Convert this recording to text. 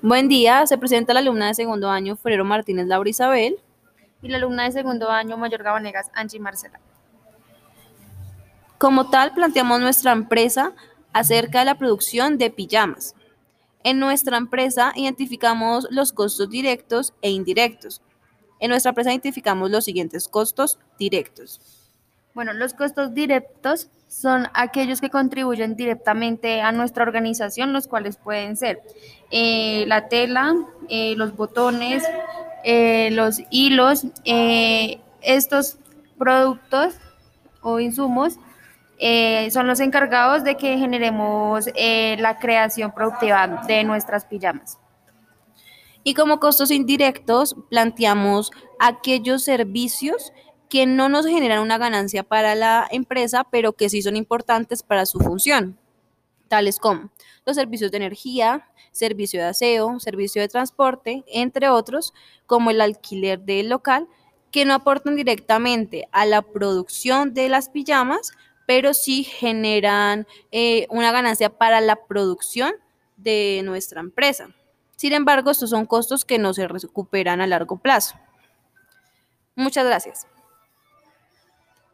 Buen día, se presenta la alumna de segundo año Ferrero Martínez Laura Isabel. Y la alumna de segundo año Mayor Gabanegas, Angie Marcela. Como tal, planteamos nuestra empresa acerca de la producción de pijamas. En nuestra empresa identificamos los costos directos e indirectos. En nuestra empresa identificamos los siguientes costos directos. Bueno, los costos directos son aquellos que contribuyen directamente a nuestra organización, los cuales pueden ser eh, la tela, eh, los botones, eh, los hilos. estos productos o insumos son los encargados de que generemos la creación productiva de nuestras pijamas. Y como costos indirectos, planteamos aquellos servicios que no nos generan una ganancia para la empresa, pero que sí son importantes para su función, tales como los servicios de energía, servicio de aseo, servicio de transporte, entre otros, como el alquiler del local, que no aportan directamente a la producción de las pijamas, pero sí generan eh, una ganancia para la producción de nuestra empresa. Sin embargo, estos son costos que no se recuperan a largo plazo. Muchas gracias.